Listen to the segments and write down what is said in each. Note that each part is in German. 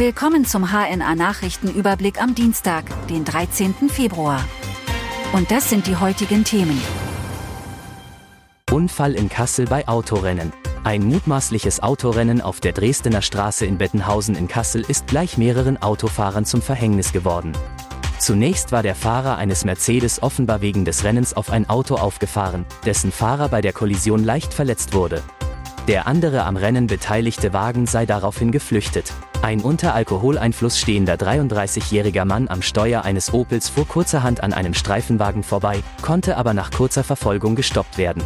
Willkommen zum HNA Nachrichtenüberblick am Dienstag, den 13. Februar. Und das sind die heutigen Themen. Unfall in Kassel bei Autorennen. Ein mutmaßliches Autorennen auf der Dresdner Straße in Bettenhausen in Kassel ist gleich mehreren Autofahrern zum Verhängnis geworden. Zunächst war der Fahrer eines Mercedes offenbar wegen des Rennens auf ein Auto aufgefahren, dessen Fahrer bei der Kollision leicht verletzt wurde. Der andere am Rennen beteiligte Wagen sei daraufhin geflüchtet. Ein unter Alkoholeinfluss stehender 33-jähriger Mann am Steuer eines Opels fuhr kurzerhand an einem Streifenwagen vorbei, konnte aber nach kurzer Verfolgung gestoppt werden.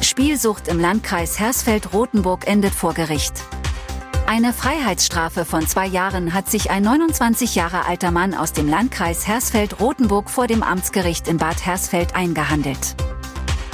Spielsucht im Landkreis Hersfeld-Rotenburg endet vor Gericht. Eine Freiheitsstrafe von zwei Jahren hat sich ein 29 Jahre alter Mann aus dem Landkreis Hersfeld-Rotenburg vor dem Amtsgericht in Bad Hersfeld eingehandelt.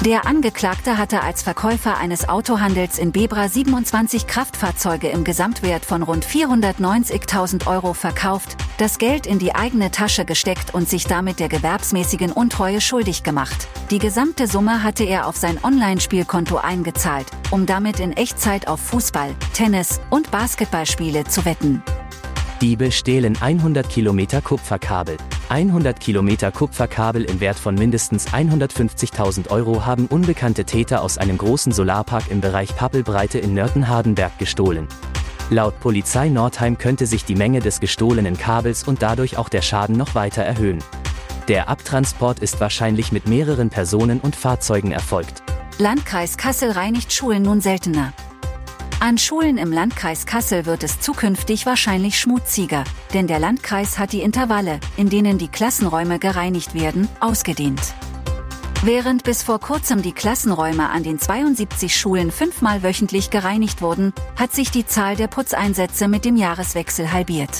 Der Angeklagte hatte als Verkäufer eines Autohandels in Bebra 27 Kraftfahrzeuge im Gesamtwert von rund 490.000 Euro verkauft, das Geld in die eigene Tasche gesteckt und sich damit der gewerbsmäßigen Untreue schuldig gemacht. Die gesamte Summe hatte er auf sein Online-Spielkonto eingezahlt, um damit in Echtzeit auf Fußball, Tennis und Basketballspiele zu wetten. Diebe stehlen 100 Kilometer Kupferkabel. 100 Kilometer Kupferkabel im Wert von mindestens 150.000 Euro haben unbekannte Täter aus einem großen Solarpark im Bereich Pappelbreite in Nörten-Hardenberg gestohlen. Laut Polizei Nordheim könnte sich die Menge des gestohlenen Kabels und dadurch auch der Schaden noch weiter erhöhen. Der Abtransport ist wahrscheinlich mit mehreren Personen und Fahrzeugen erfolgt. Landkreis Kassel reinigt Schulen nun seltener. An Schulen im Landkreis Kassel wird es zukünftig wahrscheinlich schmutziger, denn der Landkreis hat die Intervalle, in denen die Klassenräume gereinigt werden, ausgedehnt. Während bis vor kurzem die Klassenräume an den 72 Schulen fünfmal wöchentlich gereinigt wurden, hat sich die Zahl der Putzeinsätze mit dem Jahreswechsel halbiert.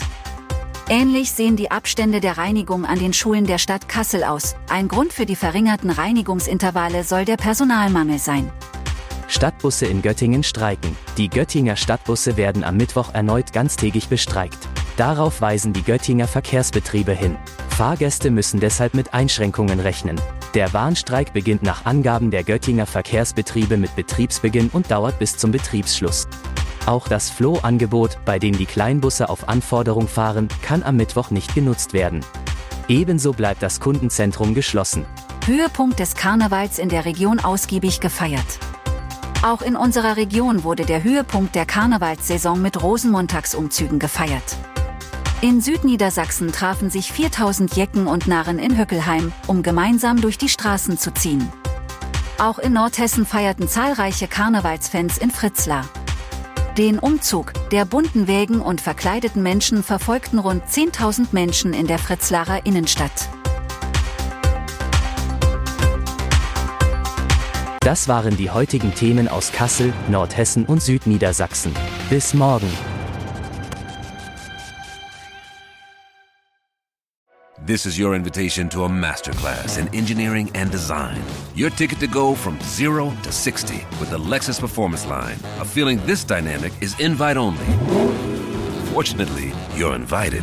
Ähnlich sehen die Abstände der Reinigung an den Schulen der Stadt Kassel aus. Ein Grund für die verringerten Reinigungsintervalle soll der Personalmangel sein. Stadtbusse in Göttingen streiken. Die Göttinger Stadtbusse werden am Mittwoch erneut ganztägig bestreikt. Darauf weisen die Göttinger Verkehrsbetriebe hin. Fahrgäste müssen deshalb mit Einschränkungen rechnen. Der Warnstreik beginnt nach Angaben der Göttinger Verkehrsbetriebe mit Betriebsbeginn und dauert bis zum Betriebsschluss. Auch das Floh-Angebot, bei dem die Kleinbusse auf Anforderung fahren, kann am Mittwoch nicht genutzt werden. Ebenso bleibt das Kundenzentrum geschlossen. Höhepunkt des Karnevals in der Region ausgiebig gefeiert. Auch in unserer Region wurde der Höhepunkt der Karnevalssaison mit Rosenmontagsumzügen gefeiert. In Südniedersachsen trafen sich 4000 Jecken und Narren in Höckelheim, um gemeinsam durch die Straßen zu ziehen. Auch in Nordhessen feierten zahlreiche Karnevalsfans in Fritzlar. Den Umzug der bunten Wägen und verkleideten Menschen verfolgten rund 10.000 Menschen in der Fritzlarer Innenstadt. Das waren die heutigen Themen aus Kassel, Nordhessen und Südniedersachsen. Bis morgen. This is your invitation to a masterclass in engineering and design. Your ticket to go from zero to 60 with the Lexus Performance Line. A feeling this dynamic is invite only. Fortunately, you're invited.